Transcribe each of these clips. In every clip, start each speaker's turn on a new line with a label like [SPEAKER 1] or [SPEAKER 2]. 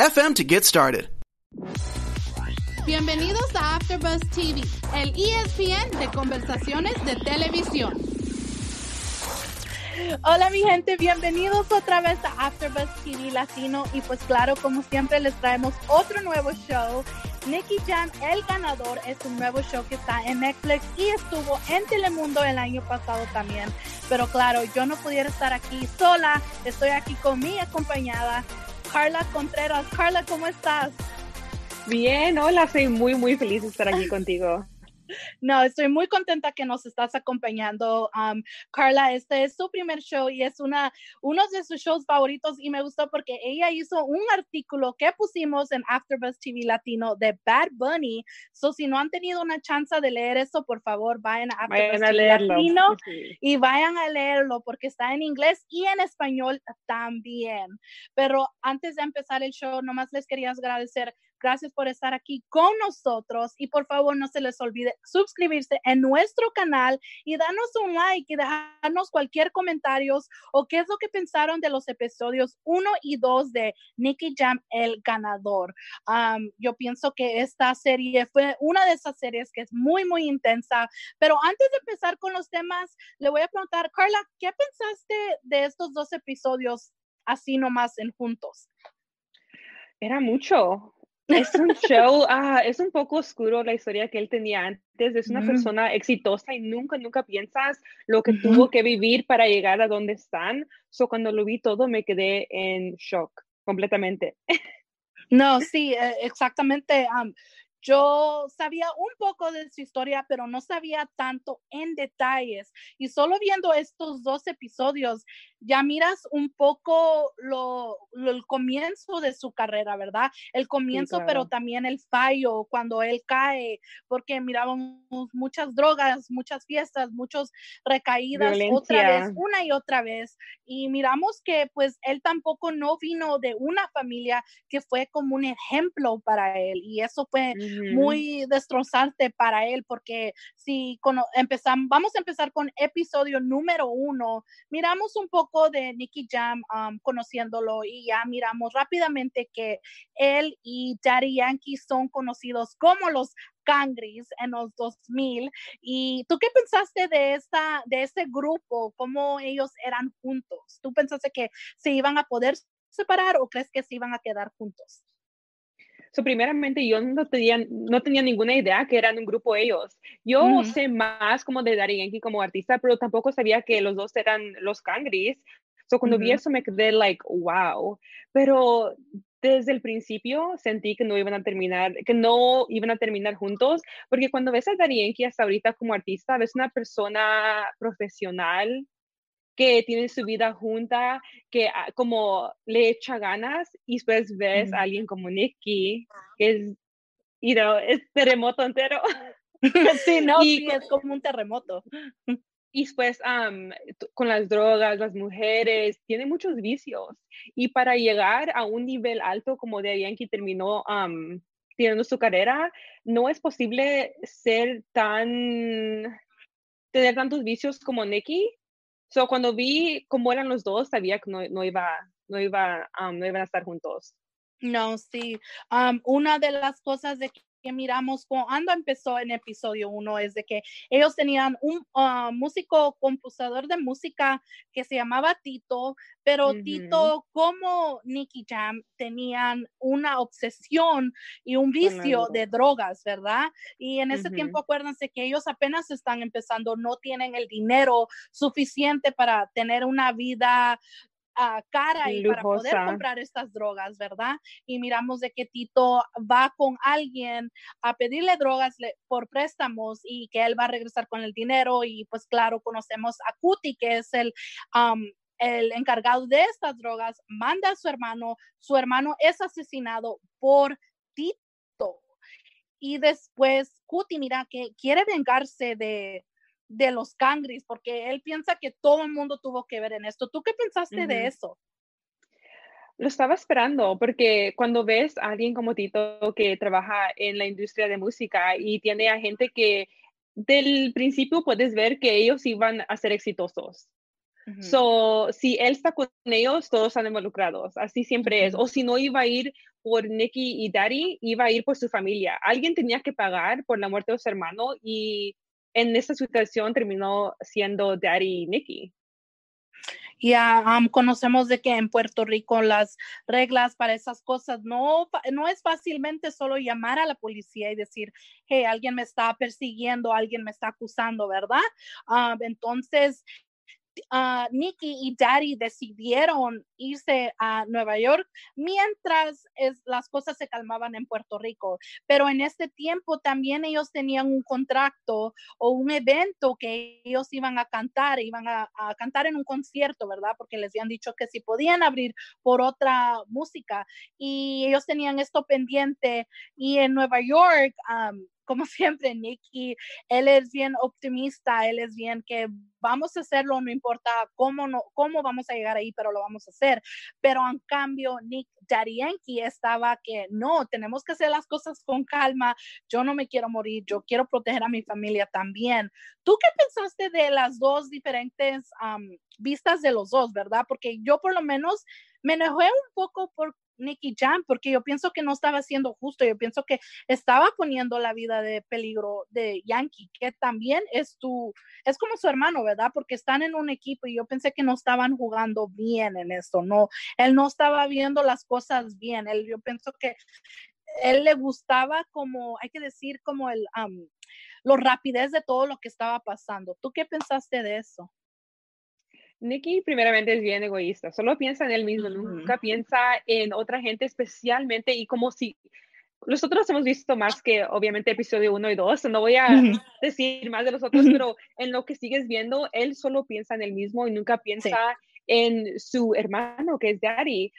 [SPEAKER 1] FM to get started.
[SPEAKER 2] Bienvenidos a AfterBuzz TV, el ESPN de conversaciones de televisión. Hola mi gente, bienvenidos otra vez a AfterBuzz TV Latino y pues claro, como siempre les traemos otro nuevo show. Nicky Jam, el ganador, es un nuevo show que está en Netflix y estuvo en Telemundo el año pasado también. Pero claro, yo no pudiera estar aquí sola, estoy aquí con mi acompañada Carla Contreras. Carla, ¿cómo estás?
[SPEAKER 3] Bien, hola, soy muy, muy feliz de estar aquí contigo.
[SPEAKER 2] No, estoy muy contenta que nos estás acompañando. Um, Carla, este es su primer show y es una, uno de sus shows favoritos y me gustó porque ella hizo un artículo que pusimos en AfterBuzz TV Latino de Bad Bunny. So, si no han tenido una chance de leer eso, por favor, vayan a AfterBuzz TV Latino y vayan a leerlo porque está en inglés y en español también. Pero antes de empezar el show, nomás les quería agradecer Gracias por estar aquí con nosotros y por favor no se les olvide suscribirse en nuestro canal y darnos un like y dejarnos cualquier comentario o qué es lo que pensaron de los episodios 1 y 2 de Nicky Jam, el ganador. yo pienso que esta serie fue una de esas series que es muy, muy intensa. Pero antes de empezar con los temas, le voy a preguntar, Carla, ¿qué pensaste de estos dos episodios así nomás en juntos?
[SPEAKER 3] Era mucho, es un show, ah, es un poco oscuro la historia que él tenía antes. Es una persona exitosa y nunca, nunca piensas lo que tuvo que vivir para llegar a donde están. So, cuando lo vi todo, me quedé en shock completamente.
[SPEAKER 2] No, sí, e, exactamente. Yo sabía un poco de su historia, pero no sabía tanto en detalles. Y solo viendo estos dos episodios, ya miras un poco lo, el comienzo de su carrera, ¿verdad? El comienzo, pero también el fallo cuando él cae, porque mirábamos muchas drogas, muchas fiestas, muchas recaídas otra vez, una y otra vez. Y miramos que pues él tampoco no vino de una familia que fue como un ejemplo para él. Y eso fue muy destrozante para él, porque si empezamos, vamos a empezar con episodio número uno, miramos un poco de Nicky Jam conociéndolo y ya miramos rápidamente que él y Daddy Yankee son conocidos como los Cangris en los 2000. ¿Y tú qué pensaste de, esta, de ese grupo? ¿Cómo ellos eran juntos? ¿Tú pensaste que se iban a poder separar o crees que se iban a quedar juntos?
[SPEAKER 3] So, primeramente, yo no tenía, no tenía ninguna idea que eran un grupo ellos. Yo sé más como de Daddy Yankee como artista, pero tampoco sabía que los dos eran los Cangris. So, cuando vi eso me quedé like, wow. Pero desde el principio sentí que no iban a terminar, que no iban a terminar juntos, porque cuando ves a Daddy Yankee hasta ahorita como artista, ves una persona profesional que tiene su vida junta, que ah, como le echa ganas y después ves a alguien como Nicky, que es, you know, es terremoto entero.
[SPEAKER 2] sí, no, sí, es como un terremoto.
[SPEAKER 3] Y después con las drogas, las mujeres, tiene muchos vicios. Y para llegar a un nivel alto como de Yankee terminó teniendo su carrera, no es posible ser tan, tener tantos vicios como Nicky So, cuando vi cómo eran los dos, sabía que no, no iba, no, iba, no iban a estar juntos.
[SPEAKER 2] No, sí. una de las cosas de que miramos cuando empezó en episodio uno es de que ellos tenían un ah, músico compositor de música que se llamaba Tito, pero Tito como Nicky Jam tenían una obsesión y un vicio de drogas, ¿verdad? Y en ese tiempo acuérdense que ellos apenas están empezando, no tienen el dinero suficiente para tener una vida cara y para poder comprar estas drogas, ¿verdad? Y miramos de que Tito va con alguien a pedirle drogas por préstamos y que él va a regresar con el dinero y pues claro, conocemos a Cuti, que es el el encargado de estas drogas manda a su hermano, su hermano es asesinado por Tito. Y después Cuti, mira, que quiere vengarse de, de los cangris porque él piensa que todo el mundo tuvo que ver en esto. ¿Tú qué pensaste de eso?
[SPEAKER 3] Lo estaba esperando porque cuando ves a alguien como Tito que trabaja en la industria de música y tiene a gente que del principio puedes ver que ellos iban a ser exitosos. So, si él está con ellos, todos están involucrados. Así siempre es. O si no iba a ir por Nicky y Daddy, iba a ir por su familia. Alguien tenía que pagar por la muerte de su hermano y en esta situación terminó siendo Daddy Nicky.
[SPEAKER 2] Ya conocemos de que en Puerto Rico las reglas para esas cosas no, no es fácilmente solo llamar a la policía y decir, hey, alguien me está persiguiendo, alguien me está acusando, ¿verdad? entonces, uh, y Daddy decidieron irse a Nueva York mientras es, las cosas se calmaban en Puerto Rico. Pero en este tiempo también ellos tenían un contrato o un evento que ellos iban a cantar, iban a, cantar en un concierto, ¿verdad? Porque les habían dicho que si podían abrir por otra música y ellos tenían esto pendiente y en Nueva York como siempre, Nicky, él es bien optimista, él es bien que vamos a hacerlo, no importa cómo, no, cómo vamos a llegar ahí, pero lo vamos a hacer. Pero en cambio, Nick Darienki estaba que no, tenemos que hacer las cosas con calma, yo no me quiero morir, yo quiero proteger a mi familia también. ¿Tú qué pensaste de las dos diferentes vistas de los dos, verdad? Porque yo por lo menos me enojé un poco por Nicky Jam, porque yo pienso que no estaba siendo justo, yo pienso que estaba poniendo la vida de peligro de Yankee, que también es tu, es como su hermano, ¿verdad? Porque están en un equipo y yo pensé que no estaban jugando bien en esto, no, él no estaba viendo las cosas bien, él, yo pienso que él le gustaba como, hay que decir, como el, um, lo rapidez de todo lo que estaba pasando. ¿Tú qué pensaste de eso?
[SPEAKER 3] Nicky primeramente es bien egoísta, solo piensa en él mismo, nunca piensa en otra gente especialmente y como si nosotros hemos visto más que obviamente episodio 1 y 2, no voy a decir más de los otros, pero en lo que sigues viendo, él solo piensa en él mismo y nunca piensa en su hermano que es Daddy.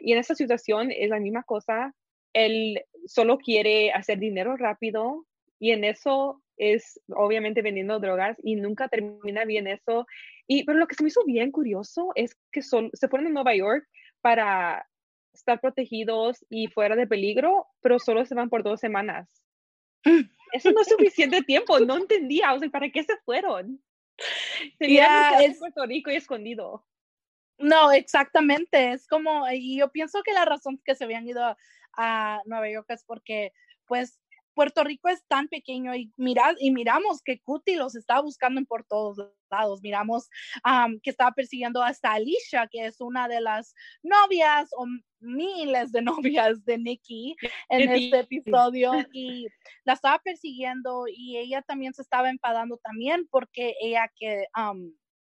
[SPEAKER 3] y en esta situación es la misma cosa, él solo quiere hacer dinero rápido y en eso es obviamente vendiendo drogas y nunca termina bien eso y, pero lo que se me hizo bien curioso es que son, se fueron a Nueva York para estar protegidos y fuera de peligro, pero solo se van por dos semanas. Eso no es suficiente tiempo, no entendía, o sea, ¿para qué se fueron? Sería yeah, Puerto Rico y escondido.
[SPEAKER 2] No, exactamente, es como, y yo pienso que la razón que se habían ido a Nueva York es porque, pues, Puerto Rico es tan pequeño y, mirad, y miramos que Cuti los está buscando por todos lados. Miramos que estaba persiguiendo hasta Alicia, que es una de las novias o miles de novias de Nikki en este episodio y la estaba persiguiendo y ella también se estaba enfadando también porque ella que,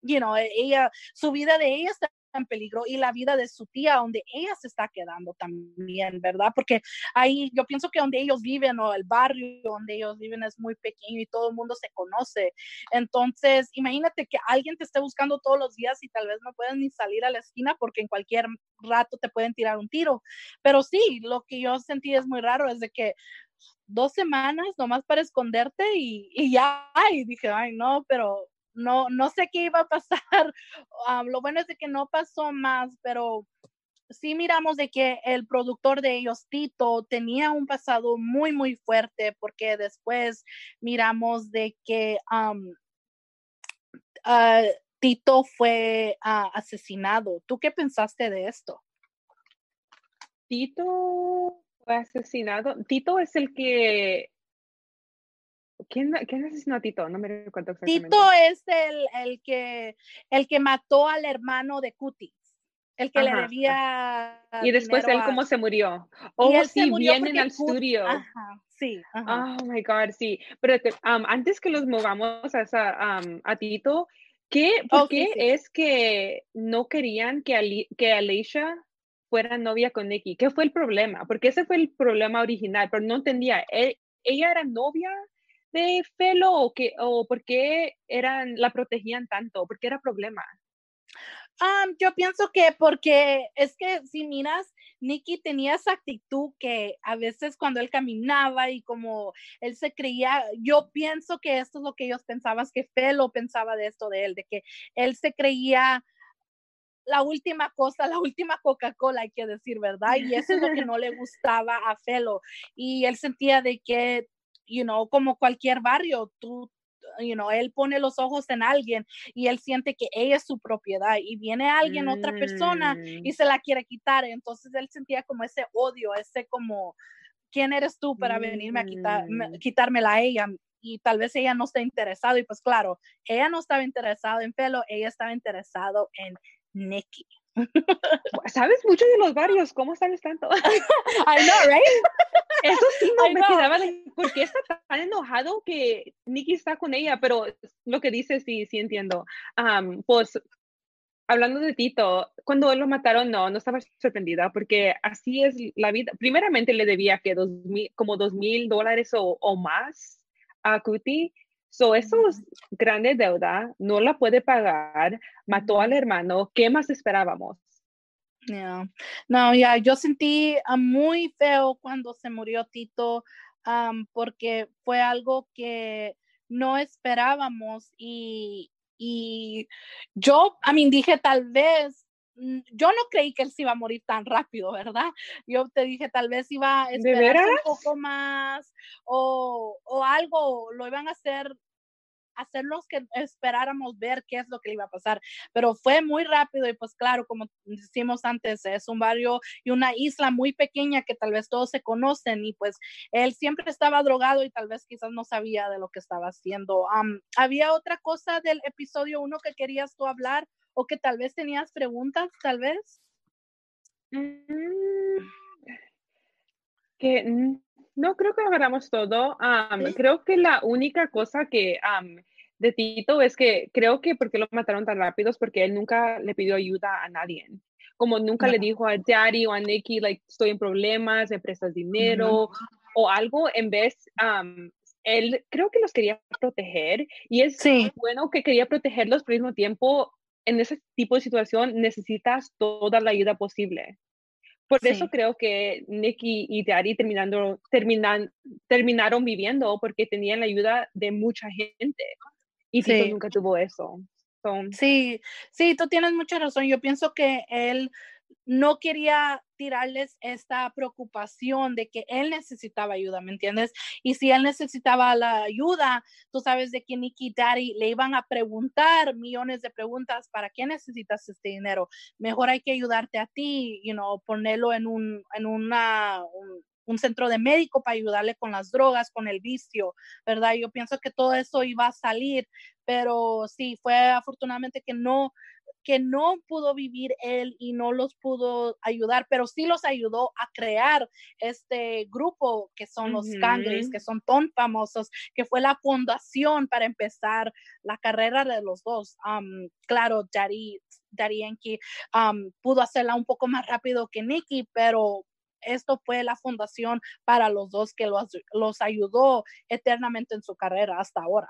[SPEAKER 2] you know, ella, su vida de ella está en peligro y la vida de su tía, donde ella se está quedando también, ¿verdad? Porque ahí yo pienso que donde ellos viven o el barrio donde ellos viven es muy pequeño y todo el mundo se conoce. Entonces, imagínate que alguien te esté buscando todos los días y tal vez no puedes ni salir a la esquina porque en cualquier rato te pueden tirar un tiro. Pero sí, lo que yo sentí es muy raro, es de que dos semanas nomás para esconderte y, y ya, y dije, ay, no, pero no, no sé qué iba a pasar. Ah, lo bueno es de que no pasó más, pero sí miramos de que el productor de ellos, Tito, tenía un pasado muy, muy fuerte, porque después miramos de que ah, Tito fue ah, asesinado. ¿Tú qué pensaste de esto?
[SPEAKER 3] Tito fue asesinado. Tito es el que ¿Quién, ¿Quién asesinó a Tito? No me recuerdo exactamente.
[SPEAKER 2] Tito es el, el, que, el que mató al hermano de Cutis, el que le debía.
[SPEAKER 3] Y después él, ¿cómo se murió? O oh, sí, vienen al estudio.
[SPEAKER 2] Ajá, sí.
[SPEAKER 3] Oh my God, sí. Pero antes que los movamos a, esa, a Tito, ¿qué, ¿por oh, qué es que no querían que, Ali, que Alicia fuera novia con Nicky? ¿Qué fue el problema? Porque ese fue el problema original, pero no entendía. E, ella era novia de Felo o, que, o por qué eran, la protegían tanto? ¿Por qué era problema?
[SPEAKER 2] Um, yo pienso que porque es que si miras, Nicky tenía esa actitud que a veces cuando él caminaba y como él se creía, yo pienso que esto es lo que ellos pensaban, que Felo pensaba de esto de él, de que él se creía la última cosa, la última Coca-Cola, hay que decir, ¿verdad? Y eso es lo que no le gustaba a Felo. Y él sentía de que, you know, como cualquier barrio, tú you know, él pone los ojos en alguien y él siente que ella es su propiedad y viene alguien, otra persona y
[SPEAKER 3] Mm,
[SPEAKER 2] se la quiere quitar. Entonces él sentía como ese odio, ese como, ¿quién eres tú para venirme a quitar, me-
[SPEAKER 3] mm.
[SPEAKER 2] quitármela a ella? Y tal vez ella no esté interesada y pues claro, ella no estaba interesada en pelo, ella estaba interesado en Nicky.
[SPEAKER 3] Sabes mucho de los barrios, ¿cómo sabes tanto?
[SPEAKER 2] I know, right?
[SPEAKER 3] Eso sí, no
[SPEAKER 2] I
[SPEAKER 3] me
[SPEAKER 2] know.
[SPEAKER 3] quedaba ¿por qué está tan enojado que Nicky está con ella? Pero lo que dice, sí, sí entiendo. Am, pues, hablando de Tito, cuando lo mataron, no, no estaba sorprendida, porque así es la vida. Primeramente le debía que dos mil, como dos mil dólares o, o más a Cuti. So, eso es grande deuda, no la puede pagar, mató al hermano, ¿qué más esperábamos?
[SPEAKER 2] Yeah. No, ya, yo sentí ah, muy feo cuando se murió Tito, am, porque fue algo que no esperábamos y, y yo, a mí dije, tal vez, mm, yo no creí que él se iba a morir tan rápido, ¿verdad? Yo te dije, tal vez iba a
[SPEAKER 3] ¿De
[SPEAKER 2] esperarse
[SPEAKER 3] veras?
[SPEAKER 2] un poco más o, o algo, lo iban a hacer hacerlos que esperáramos ver qué es lo que le iba a pasar, pero fue muy rápido y pues claro, como decimos antes, es un barrio y una isla muy pequeña que tal vez todos se conocen y pues él siempre estaba drogado y tal vez quizás no sabía de lo que estaba haciendo. ¿Había otra cosa del episodio uno que querías tú hablar o que tal vez tenías preguntas, tal vez?
[SPEAKER 3] Mm, que mm, no creo que agarramos todo.
[SPEAKER 2] Sí.
[SPEAKER 3] creo que la única cosa que am, de Tito es que creo que porque lo mataron tan rápido es porque él nunca le pidió ayuda a nadie. Como nunca le dijo a Daddy o a Nicky, like, estoy en problemas, me prestas dinero o algo. En vez, am, él creo que los quería proteger y es
[SPEAKER 2] Sí.
[SPEAKER 3] bueno que quería protegerlos, pero al mismo tiempo, en ese tipo de situación necesitas toda la ayuda posible. Por eso creo que Nicky y Daddy terminando, terminan, terminaron viviendo porque tenían la ayuda de mucha gente. Y Tito
[SPEAKER 2] Sí.
[SPEAKER 3] nunca tuvo eso. So,
[SPEAKER 2] Sí, sí, tú tienes mucha razón. Yo pienso que él no quería tirarles esta preocupación de que él necesitaba ayuda, ¿me entiendes? Y si él necesitaba la ayuda, tú sabes de que Nicky Daddy le iban a preguntar millones de preguntas, ¿para qué necesitas este dinero? Mejor hay que ayudarte a ti, you know, ponerlo en un, en una, un, un centro de médico para ayudarle con las drogas, con el vicio, ¿verdad? Yo pienso que todo eso iba a salir, pero sí, fue afortunadamente que no, que no pudo vivir él y no los pudo ayudar, pero sí los ayudó a crear este grupo que son los. Cangris, que son tan famosos, que fue la fundación para empezar la carrera de los dos. Am, claro, Daddy, Daddy Yankee am, pudo hacerla un poco más rápido que Nicky, pero esto fue la fundación para los dos que los, los ayudó eternamente en su carrera hasta ahora.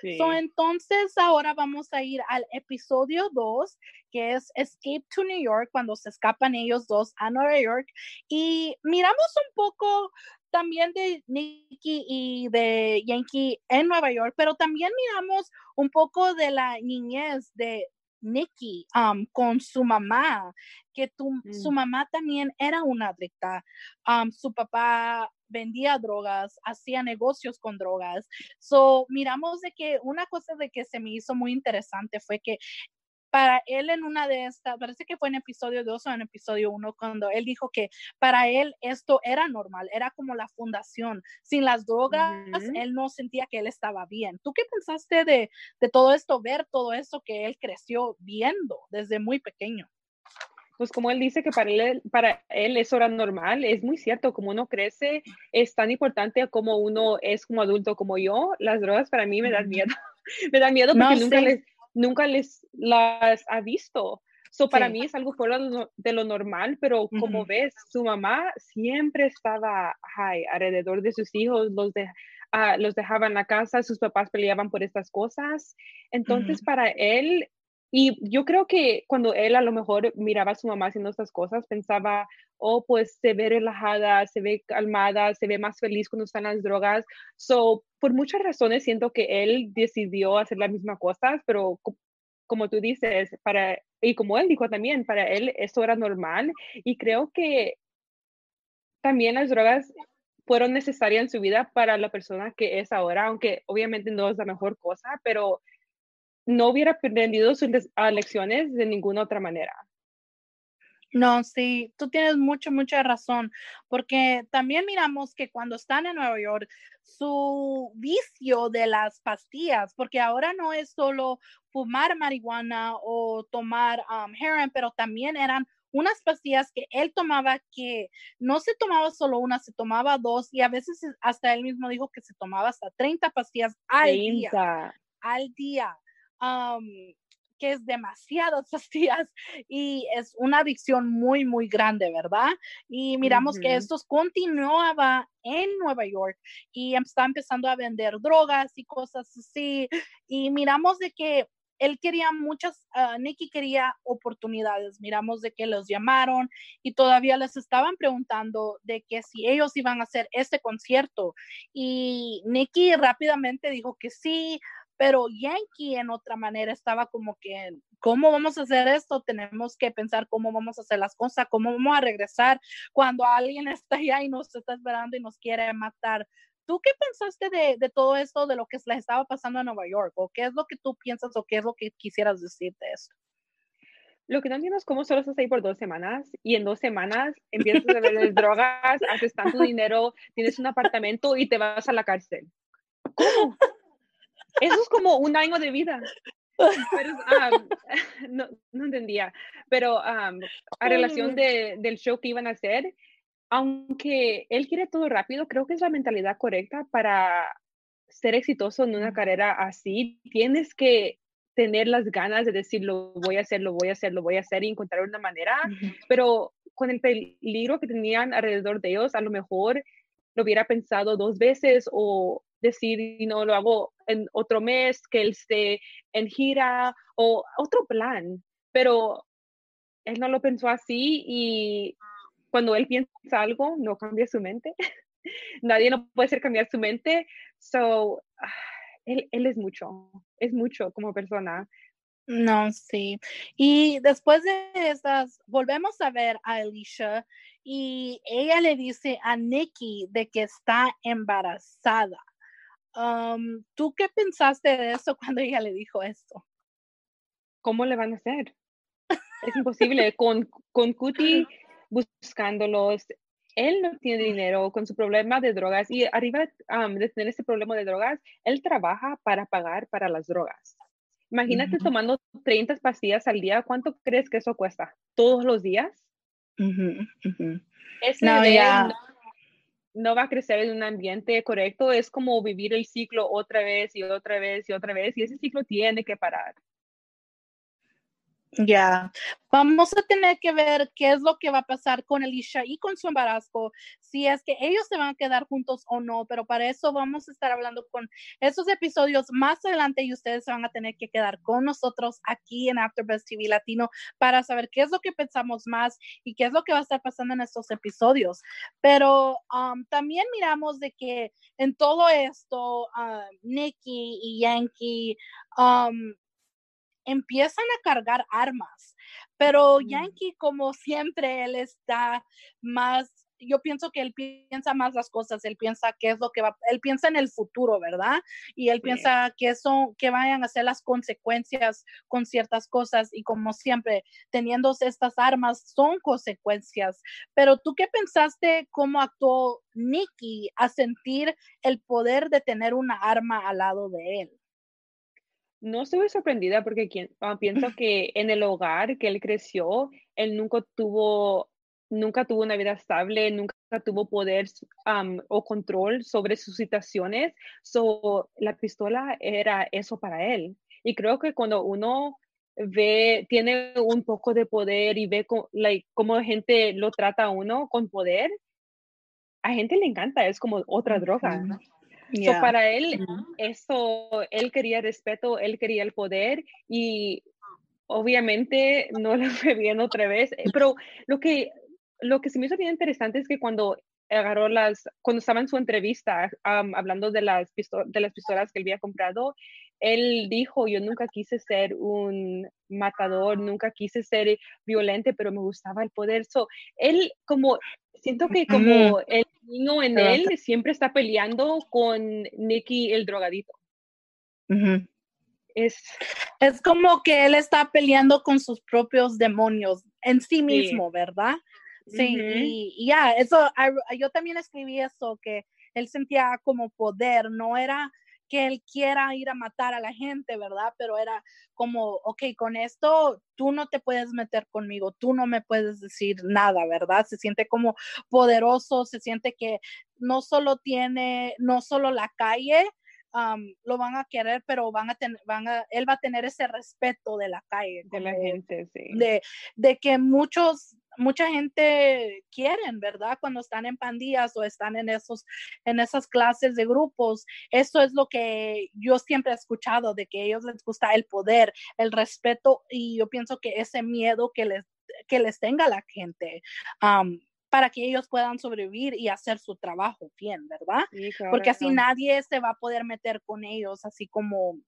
[SPEAKER 3] Sí.
[SPEAKER 2] So, entonces ahora vamos a ir al episodio 2, que es Escape to New York, cuando se escapan ellos dos a Nueva York. Y miramos un poco también de Nicky y de Yankee en Nueva York, pero también miramos un poco de la niñez de Nicky um, con su mamá, que tu- su
[SPEAKER 3] Mm.
[SPEAKER 2] mamá también era una adicta. Um, su papá vendía drogas, hacía negocios con drogas. So, miramos de que una cosa de que se me hizo muy interesante fue que para él en una de estas, parece que fue en episodio 2 o en episodio 1, cuando él dijo que para él esto era normal, era como la fundación. Sin las drogas, él no sentía que él estaba bien. ¿Tú qué pensaste de, de todo esto, ver todo eso que él creció viendo desde muy pequeño?
[SPEAKER 3] pues como él dice que para él, para él eso era normal, es muy cierto, como uno crece, es tan importante como uno es como adulto como yo, las drogas para mí me dan miedo, me dan miedo
[SPEAKER 2] No,
[SPEAKER 3] porque nunca,
[SPEAKER 2] sí.
[SPEAKER 3] les, nunca les las ha visto. So, para
[SPEAKER 2] Sí.
[SPEAKER 3] mí es algo fuera de lo, normal, pero como ves, su mamá siempre estaba high, alrededor de sus hijos, los, de, ah, los dejaba en la casa, sus papás peleaban por estas cosas. Entonces, para él, y yo creo que cuando él a lo mejor miraba a su mamá haciendo estas cosas, pensaba, oh, pues se ve relajada, se ve calmada, se ve más feliz cuando están las drogas. So, por muchas razones siento que él decidió hacer las mismas cosas, pero como tú dices, para, y como él dijo también, para él eso era normal. Y creo que también las drogas fueron necesarias en su vida para la persona que es ahora, aunque obviamente no es la mejor cosa, pero no hubiera aprendido sus lecciones de ninguna otra manera.
[SPEAKER 2] No, sí, tú tienes mucha, mucha razón, porque también miramos que cuando están en Nueva York, su vicio de las pastillas, porque ahora no es solo fumar marihuana o tomar um, heroin, pero también eran unas pastillas que él tomaba que no se tomaba solo una, se tomaba dos y a veces hasta él mismo dijo que se tomaba hasta 30 pastillas al día. Al día que es demasiadas pastillas y es una adicción muy, muy grande, ¿verdad? Y miramos que esto continuaba en Nueva York y está empezando a vender drogas y cosas así. Y miramos de que él quería muchas, uh, Nicky quería oportunidades. Miramos de que los llamaron y todavía les estaban preguntando de que si ellos iban a hacer este concierto. Y Nicky rápidamente dijo que sí, pero Yankee en otra manera estaba como que, ¿cómo vamos a hacer esto? Tenemos que pensar cómo vamos a hacer las cosas, cómo vamos a regresar cuando alguien está allá y nos está esperando y nos quiere matar. ¿Tú qué pensaste de, de todo esto, de lo que les estaba pasando en Nueva York? ¿O qué es lo que tú piensas o qué es lo que quisieras decir de esto?
[SPEAKER 3] Lo que no entiendo es cómo solo estás ahí por dos semanas y en dos semanas empiezas a vender drogas, haces tanto dinero, tienes un apartamento y te vas a la cárcel. ¿Cómo? Eso es como un año de vida. Pero, no, no, entendía. Pero a relación de, del show que iban a hacer, aunque él quiere todo rápido, creo que es la mentalidad correcta para ser exitoso en una carrera así. Tienes que tener las ganas de decir, lo voy a hacer, lo voy a hacer, lo voy a hacer y encontrar una manera. Pero con el peligro que tenían alrededor de ellos, a lo mejor lo hubiera pensado dos veces o decir, y no lo hago en otro mes, que él esté en gira o otro plan, pero él no lo pensó así y cuando él piensa algo, no cambia su mente. Nadie no puede hacer cambiar su mente. So, ah, él, él es mucho, es mucho como persona.
[SPEAKER 2] No, sí. Y después de estas, volvemos a ver a Alicia y ella le dice a Nikki de que está embarazada. ¿Tú qué pensaste de eso cuando ella le dijo esto?
[SPEAKER 3] ¿Cómo le van a hacer? Es imposible. con, con Cutie buscándolos, él no tiene dinero con su problema de drogas y arriba de tener ese problema de drogas, él trabaja para pagar para las drogas. Imagínate tomando 30 pastillas al día, ¿cuánto crees que eso cuesta? ¿Todos los días? Ese no, no va a crecer en un ambiente correcto, es como vivir el ciclo otra vez y otra vez y otra vez, y ese ciclo tiene que parar.
[SPEAKER 2] Ya, vamos a tener que ver qué es lo que va a pasar con Elisha y con su embarazo, si es que ellos se van a quedar juntos o no, pero para eso vamos a estar hablando con esos episodios más adelante y ustedes van a tener que quedar con nosotros aquí en AfterBuzz TV Latino para saber qué es lo que pensamos más y qué es lo que va a estar pasando en estos episodios. Pero um, también miramos de que en todo esto, um, Nikki y Yankee, um, empiezan a cargar armas. Pero. Yankee, como siempre, él está más, yo pienso que él piensa más las cosas, él piensa qué es lo que va, él piensa en el futuro, ¿verdad? Y él piensa que son, que vayan a ser las consecuencias con ciertas cosas y como siempre, teniendo estas armas son consecuencias. Pero tú qué pensaste cómo actuó Nicky a sentir el poder de tener una arma al lado de él?
[SPEAKER 3] No estuve sorprendida porque ah, pienso que en el hogar que él creció, él nunca tuvo, nunca tuvo una vida estable, nunca tuvo poder o control sobre sus situaciones. So, la pistola era eso para él. Y creo que cuando uno ve, tiene un poco de poder y ve cómo, like, cómo la gente lo trata a uno con poder, a gente le encanta, es como otra droga para él, eso, él quería respeto, él quería el poder y obviamente no lo fue bien otra vez, eh, pero lo que, lo que se me hizo bien interesante es que cuando agarró las, cuando estaba en su entrevista hablando de las, de las pistolas que él había comprado, él dijo, yo nunca quise ser un matador, nunca quise ser violento, pero me gustaba el poder. So, él como, siento que como el niño en él siempre está peleando con Nicky el drogadito.
[SPEAKER 2] Es, es como que él está peleando con sus propios demonios en sí mismo, ¿verdad? Sí, y, ya, eso, yo también escribí eso, que él sentía como poder, no era que él quiera ir a matar a la gente, ¿verdad? Pero era como, ok, con esto tú no te puedes meter conmigo, tú no me puedes decir nada, ¿verdad? Se siente como poderoso, se siente que no solo tiene, no solo la calle, lo van a querer, pero van a tener, van a, él va a tener ese respeto de la calle.
[SPEAKER 3] De la gente, sí.
[SPEAKER 2] De, de que muchos mucha gente quieren, ¿verdad? Cuando están en pandillas o están en esos, en esas clases de grupos. Eso es lo que yo siempre he escuchado, de que a ellos les gusta el poder, el respeto y yo pienso que ese miedo que les, que les tenga la gente. para que ellos puedan sobrevivir y hacer su trabajo bien, ¿verdad? Porque así nadie se va a poder meter con ellos, así como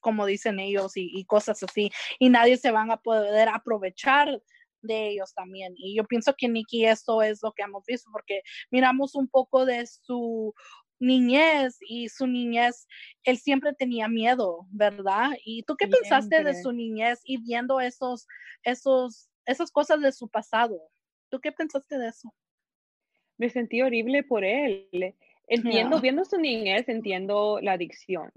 [SPEAKER 2] como dicen ellos y, y cosas así, y nadie se van a poder aprovechar de ellos también. Y yo pienso que Nikki eso es lo que hemos visto, porque miramos un poco de su niñez y su niñez, él siempre tenía miedo, ¿verdad? ¿Y tú qué pensaste de su niñez y viendo esos, esos, esas cosas de su pasado? ¿Tú qué pensaste de eso?
[SPEAKER 3] Me sentí horrible por él. Entiendo, viendo su niñez, entiendo la adicción.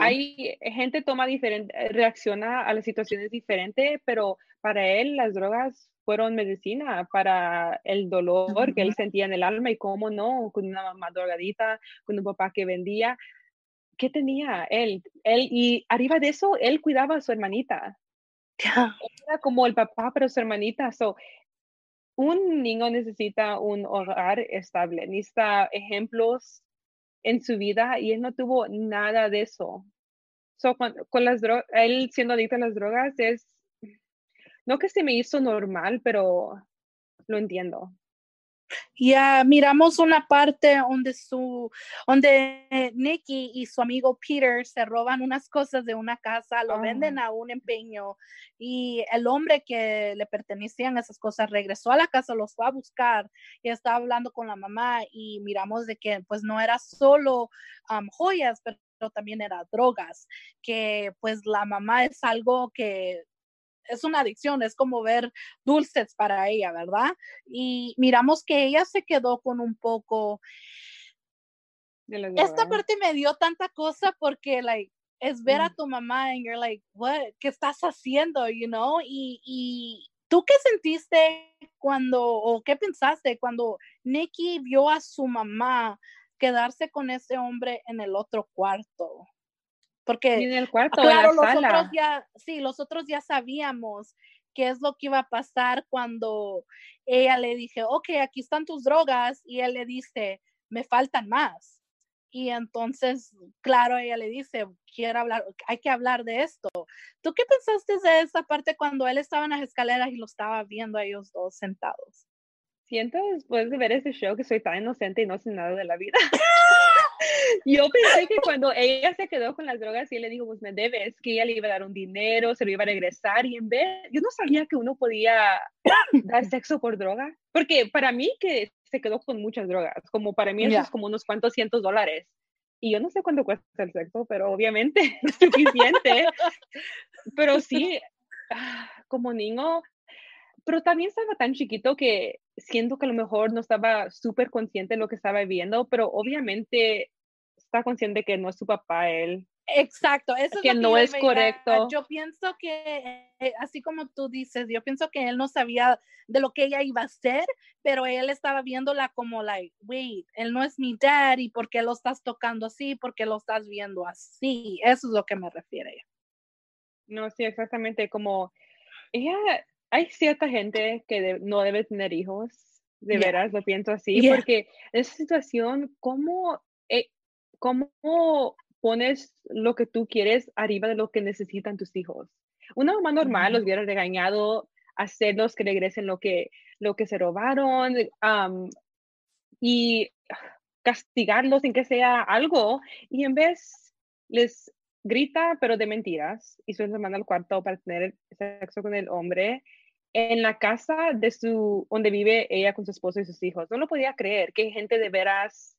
[SPEAKER 3] Hay gente toma diferente, reacciona a las situaciones diferentes, pero para él las drogas fueron medicina para el dolor que él sentía en el alma y cómo no, con una mamá drogadita, con un papá que vendía. ¿Qué tenía él? Él y arriba de eso, él cuidaba a su hermanita. Era como el papá para su hermanita. So, un niño necesita un hogar estable, necesita ejemplos en su vida y él no tuvo nada de eso. So, con, con las él siendo adicto a las drogas es no que se me hizo normal, pero lo entiendo.
[SPEAKER 2] Ya miramos una parte donde su, donde Nicky y su amigo Peter se roban unas cosas de una casa, lo venden a un empeño y el hombre que le pertenecían esas cosas regresó a la casa, los fue a buscar y estaba hablando con la mamá y miramos de que pues no era solo joyas, pero también era drogas, que pues la mamá es algo que es una adicción, es como ver dulces para ella, ¿verdad? Y miramos que ella se quedó con un poco... Esta parte me dio tanta cosa porque, like, es ver a mm. tu mamá y you're like, what, ¿qué estás haciendo? You know? Y, y tú qué sentiste cuando, o qué pensaste cuando Nikki vio a su mamá quedarse con ese hombre en el otro cuarto? Porque,
[SPEAKER 3] en el cuarto,
[SPEAKER 2] claro, los otros ya, sí, los otros ya sabíamos qué es lo que iba a pasar cuando ella le dije, ok, aquí están tus drogas, y él le dice, me faltan más. Y entonces, claro, ella le dice, quiero hablar, hay que hablar de esto. ¿Tú qué pensaste de esa parte cuando él estaba en las escaleras y lo estaba viendo a ellos dos sentados?
[SPEAKER 3] Siento después de ver ese show que soy tan inocente y no sé nada de la vida. Yo pensé que cuando ella se quedó con las drogas y él le dijo, pues me debes, que ella le iba a dar un dinero, se lo iba a regresar y en vez, yo no sabía que uno podía dar sexo por droga, porque para mí que se quedó con muchas drogas, como para mí eso es como unos cuantos cientos dólares. Y yo no sé cuánto cuesta el sexo, pero obviamente es suficiente. pero sí, ah, como niño, pero también estaba tan chiquito que siento que a lo mejor no estaba súper consciente de lo que estaba viviendo, pero obviamente está consciente que no es su papá él.
[SPEAKER 2] Exacto, eso
[SPEAKER 3] que, no es correcto.
[SPEAKER 2] Yo pienso que, eh, así como tú dices, yo pienso que él no sabía de lo que ella iba a hacer, pero él estaba viéndola como, like, wait, él no es mi dad, ¿y por qué lo estás tocando así? ¿Por qué lo estás viendo así? Eso es lo que me refiere.
[SPEAKER 3] No, sí, exactamente, como ella, hay cierta gente que no debe tener hijos, de veras, lo pienso así, porque en esa situación, ¿cómo ¿cómo pones lo que tú quieres arriba de lo que necesitan tus hijos? una mamá normal los hubiera regañado, hacerlos que regresen lo que, lo que se robaron y castigarlos en que sea algo. Y en vez les grita, pero de mentiras, y se manda al cuarto para tener sexo con el hombre en la casa de su, donde vive ella con su esposo y sus hijos. No lo podía creer que gente de veras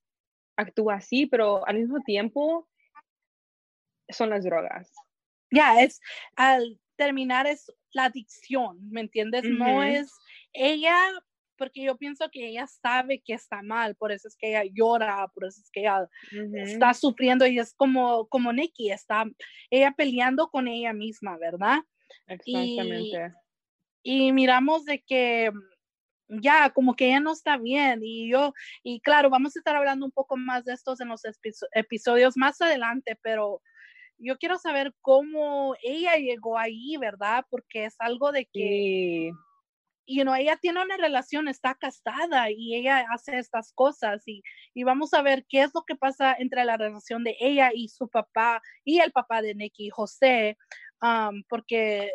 [SPEAKER 3] actúa así, pero al mismo tiempo son las drogas.
[SPEAKER 2] Ya, es, al terminar es la adicción, ¿me entiendes? No es ella, porque yo pienso que ella sabe que está mal, por eso es que ella llora, por eso es que ella está sufriendo y es como, como Nikki, está ella peleando con ella misma, ¿verdad? Exactamente. Y, miramos de que ya como que ella no está bien y yo y claro vamos a estar hablando un poco más de estos en los episodios más adelante pero yo quiero saber cómo ella llegó ahí, ¿verdad? Porque es algo de que, y you ella tiene una relación, está casada y ella hace estas cosas y, y, vamos a ver qué es lo que pasa entre la relación de ella y su papá y el papá de Nicky, José, um, porque eh,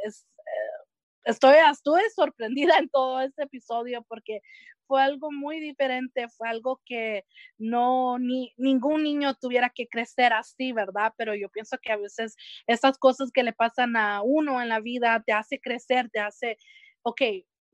[SPEAKER 2] estoy, estuve sorprendida en todo este episodio porque fue algo muy diferente, fue algo que no, ni ningún niño tuviera que crecer así, ¿verdad? Pero yo pienso que a veces esas cosas que le pasan a uno en la vida te hace crecer, te hace, ok,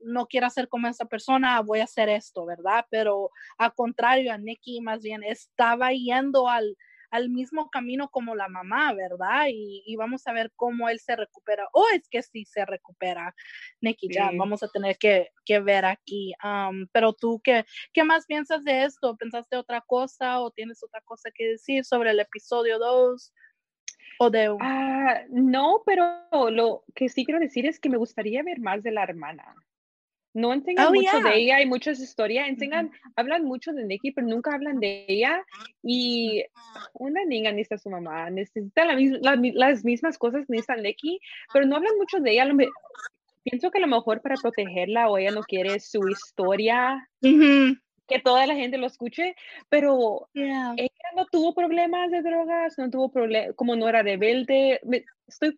[SPEAKER 2] no quiero ser como esa persona, voy a hacer esto, ¿verdad? Pero al contrario, a Nicky más bien estaba yendo al, al mismo camino como la mamá, ¿verdad? Y, vamos a ver cómo él se recupera. O es que sí se recupera, Nicky, ya vamos a tener que, ver aquí. pero tú, ¿qué, ¿qué más piensas de esto? ¿Pensaste otra cosa o tienes otra cosa que decir sobre el episodio 2? O de...
[SPEAKER 3] Ah, no, pero lo que sí quiero decir es que me gustaría ver más de la hermana. No enseñan oh, mucho de ella, hay muchas historias, enseñan, hablan mucho de Nikki, pero nunca hablan de ella. Y una niña necesita su mamá, necesita las mismas cosas que necesita Nikki, pero no hablan mucho de ella. pienso que a lo mejor para protegerla o ella no quiere su historia que toda la gente lo escuche, pero ella no tuvo problemas de drogas, no tuvo problemas, como no era rebelde. Me, estoy,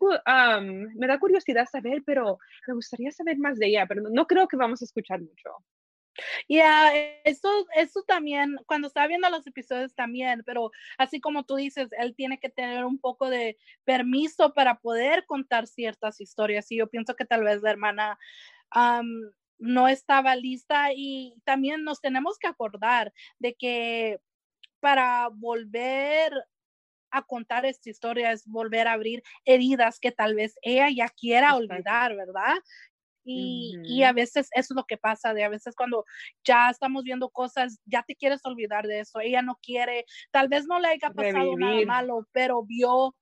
[SPEAKER 3] me da curiosidad saber, pero me gustaría saber más de ella, pero no, creo que vamos a escuchar mucho.
[SPEAKER 2] Ya, eso, eso también, cuando estaba viendo los episodios también, pero así como tú dices, él tiene que tener un poco de permiso para poder contar ciertas historias y yo pienso que tal vez la hermana no estaba lista y también nos tenemos que acordar de que para volver a contar esta historia es volver a abrir heridas que tal vez ella ya quiera olvidar, ¿verdad? Y, y, a veces eso es lo que pasa, de a veces cuando ya estamos viendo cosas, ya te quieres olvidar de eso, ella no quiere, tal vez no le haya pasado nada malo, pero vio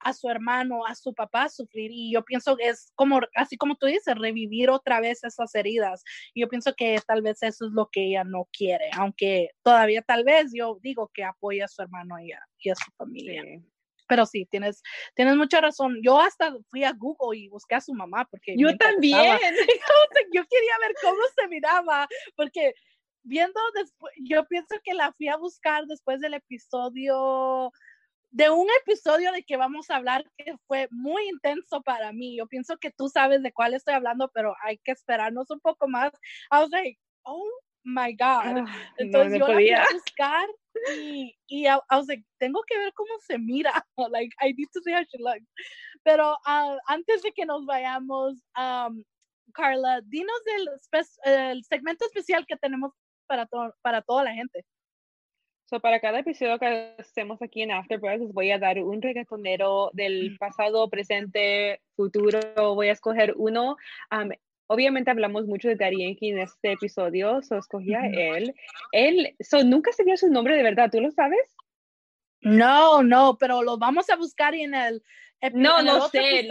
[SPEAKER 2] a su hermano, a su papá sufrir. Y yo pienso que es como, así como tú dices, revivir otra vez esas heridas. Y yo pienso que tal vez eso es lo que ella no quiere, aunque todavía tal vez yo digo que apoya a su hermano y a, y a su familia. Pero sí, tienes, tienes mucha razón. Yo hasta fui a Google y busqué a su mamá porque...
[SPEAKER 3] Yo también.
[SPEAKER 2] yo quería ver cómo se miraba, porque viendo después, yo pienso que la fui a buscar después del episodio de un episodio de que vamos a hablar que fue muy intenso para mí. Yo pienso que tú sabes de cuál estoy hablando, pero hay que esperarnos un poco más. I was like, oh my God. Ah, Entonces yo la fui a buscar y, y I, was like, tengo que ver cómo se mira. like, I need to see how she looks. Pero uh, antes de que nos vayamos, um, Carla, dinos el, segmento especial que tenemos para, para toda la gente.
[SPEAKER 3] So, para cada episodio que hacemos aquí en Afterbuzz, les voy a dar un reggaetonero del pasado, presente, futuro. Voy a escoger uno. obviamente hablamos mucho de Daddy Yankee en este episodio, so escogí a él. Él, so, nunca dio su nombre de verdad, ¿tú lo sabes?
[SPEAKER 2] No, no, pero lo vamos a buscar en el.
[SPEAKER 3] No, no sé,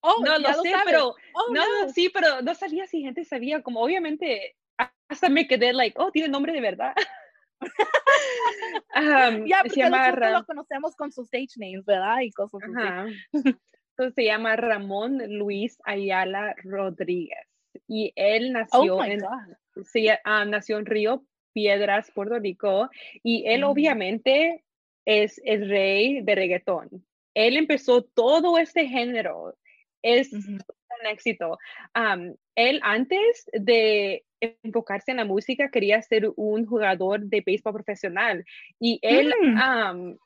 [SPEAKER 3] oh, no lo, sé, pero oh, no, no, sí, pero no sabía si gente sabía, como obviamente hasta me quedé like, oh, tiene nombre de verdad.
[SPEAKER 2] ya, porque se llama lo conocemos con sus stage names, ¿verdad? Y cosas así.
[SPEAKER 3] Entonces se llama Ramón Luis Ayala Rodríguez. Y él nació, oh en, ah, nació en Río Piedras, Puerto Rico. Y él obviamente es, es rey de reggaetón. Él empezó todo este género es un éxito. él antes de enfocarse en la música quería ser un jugador de béisbol profesional y él, mm.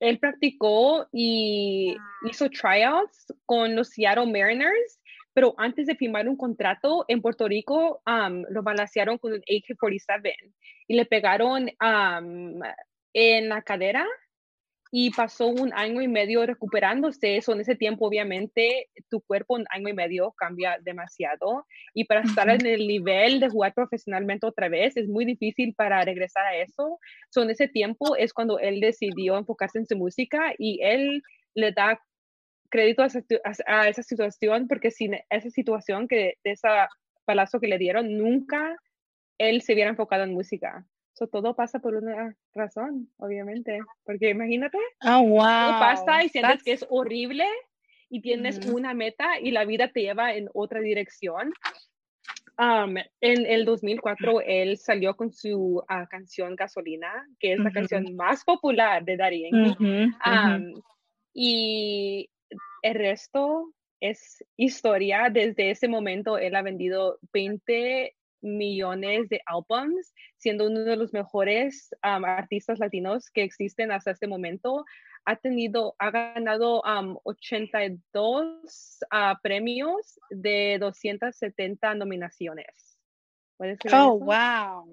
[SPEAKER 3] él practicó y hizo tryouts con los Seattle Mariners pero antes de firmar un contrato en Puerto Rico, lo balancearon con un AK-47 y le pegaron en la cadera y pasó un año y medio recuperándose. Eso en ese tiempo, obviamente, tu cuerpo un año y medio cambia demasiado. Y para estar en el nivel de jugar profesionalmente otra vez, es muy difícil para regresar a eso. So, en ese tiempo es cuando él decidió enfocarse en su música y él le da crédito a esa, situación porque sin esa situación, que de ese palazo que le dieron, nunca él se hubiera enfocado en música. So, todo pasa por una razón, obviamente. Porque imagínate,
[SPEAKER 2] oh, wow.
[SPEAKER 3] todo pasa y sientes que es horrible y tienes una meta y la vida te lleva en otra dirección. Um, en el 2004 él salió con su ah, canción Gasolina, que es la canción más popular de Daddy um, y el resto es historia. Desde ese momento él ha vendido 20 millones de álbums, siendo uno de los mejores artistas latinos que existen hasta este momento. Ha tenido, ha ganado 82 ah, premios de 270 nominaciones.
[SPEAKER 2] Oh, wow.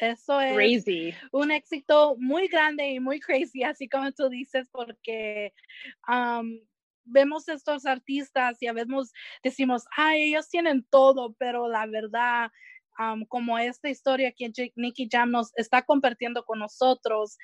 [SPEAKER 2] Eso es crazy. un éxito muy grande y muy crazy, así como tú dices, porque vemos estos artistas y a veces decimos, ay, ellos tienen todo, pero la verdad, como esta historia que Nicky Jam nos está compartiendo con nosotros,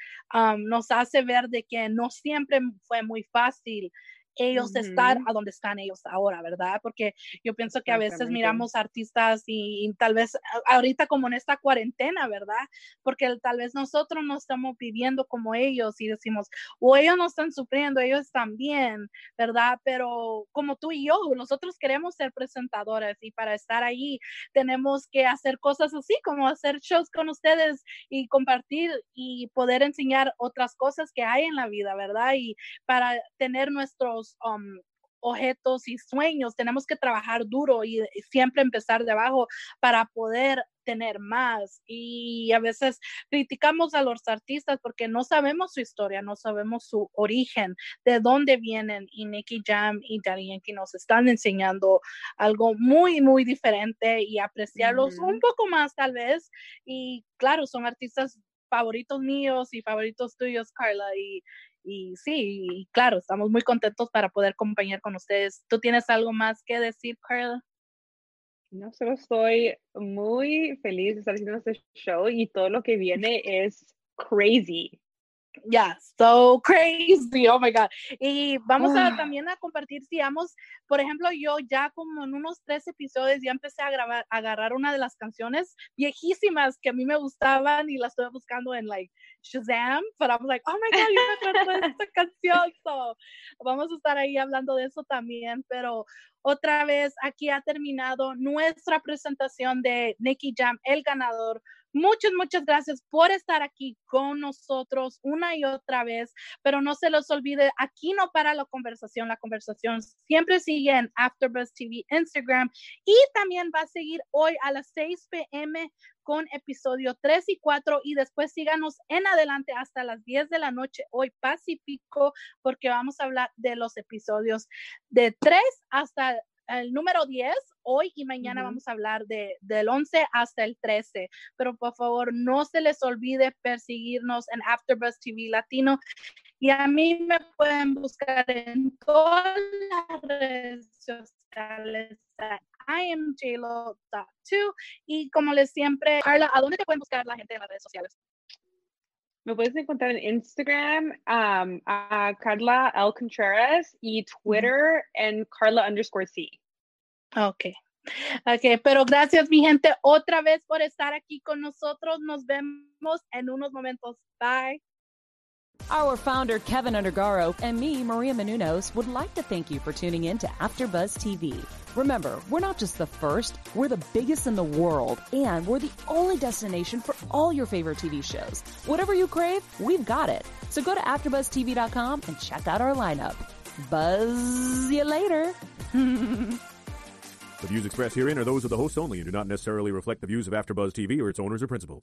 [SPEAKER 2] nos hace ver de que no siempre fue muy fácil ellos estar a donde están ellos ahora, ¿verdad? Porque yo pienso que a veces miramos artistas y, tal vez ahorita como en esta cuarentena, ¿verdad? Porque tal vez nosotros no estamos viviendo como ellos y decimos, o ellos no están sufriendo, ellos están bien, ¿verdad? Pero como tú y yo, nosotros queremos ser presentadores y para estar ahí tenemos que hacer cosas así, como hacer shows con ustedes y compartir y poder enseñar otras cosas que hay en la vida, ¿verdad? Y para tener nuestros Um, objetos y sueños, tenemos que trabajar duro y, siempre empezar de abajo para poder tener más. Y a veces criticamos a los artistas porque no sabemos su historia, no sabemos su origen, de dónde vienen. Y Nicky Jam y Daddy Yankee nos están enseñando algo muy, muy diferente y apreciarlos un poco más tal vez. Y claro, son artistas favoritos míos y favoritos tuyos, Carla, y, y sí, claro, estamos muy contentos para poder acompañar con ustedes. ¿Tú tienes algo más que decir, Carla?
[SPEAKER 3] No, solo estoy muy feliz de estar haciendo este show y todo lo que viene es crazy
[SPEAKER 2] yeah, so crazy, oh my God. Y vamos a también a compartir, digamos, por ejemplo, yo ya como en unos tres episodios ya empecé a grabar, a agarrar una de las canciones viejísimas que a mí me gustaban y las estoy buscando en like Shazam, pero I'm like, oh my God, yo me acuerdo de esta canción. So, vamos a estar ahí hablando de eso también, pero otra vez aquí ha terminado nuestra presentación de Nicky Jam, el ganador Muchas, muchas gracias por estar aquí con nosotros una y otra vez, pero no se los olvide, aquí no para la conversación, la conversación siempre sigue en AfterBuzz TV Instagram y también va a seguir hoy a las 6 p.m. con episodio 3 y 4 y después síganos en adelante hasta las 10 de la noche hoy Pacífico porque vamos a hablar de los episodios de 3 hasta el número 10 hoy y mañana vamos a hablar de, del 11 hasta el 13. Pero por favor, no se les olvide perseguirnos en AfterBuzz TV Latino. Y a mí me pueden buscar en todas las redes sociales. I am JLo.2 y como les siempre, Carla, ¿a dónde te pueden buscar la gente en las redes sociales?
[SPEAKER 3] Me puedes encontrar en Instagram a Carla L. Contreras y Twitter en Carla underscore C.
[SPEAKER 2] Ok. Ok, pero gracias mi gente otra vez por estar aquí con nosotros. Nos vemos en unos momentos. Bye.
[SPEAKER 4] Our founder, Kevin Undergaro, and me, Maria Menunos, would like to thank you for tuning in to AfterBuzz TV. Remember, we're not just the first, we're the biggest in the world, and we're the only destination for all your favorite TV shows. Whatever you crave, we've got it. So go to AfterBuzzTV.com and check out our lineup. Buzz you later.
[SPEAKER 5] The views expressed herein are those of the hosts only and do not necessarily reflect the views of AfterBuzz TV or its owners or principals.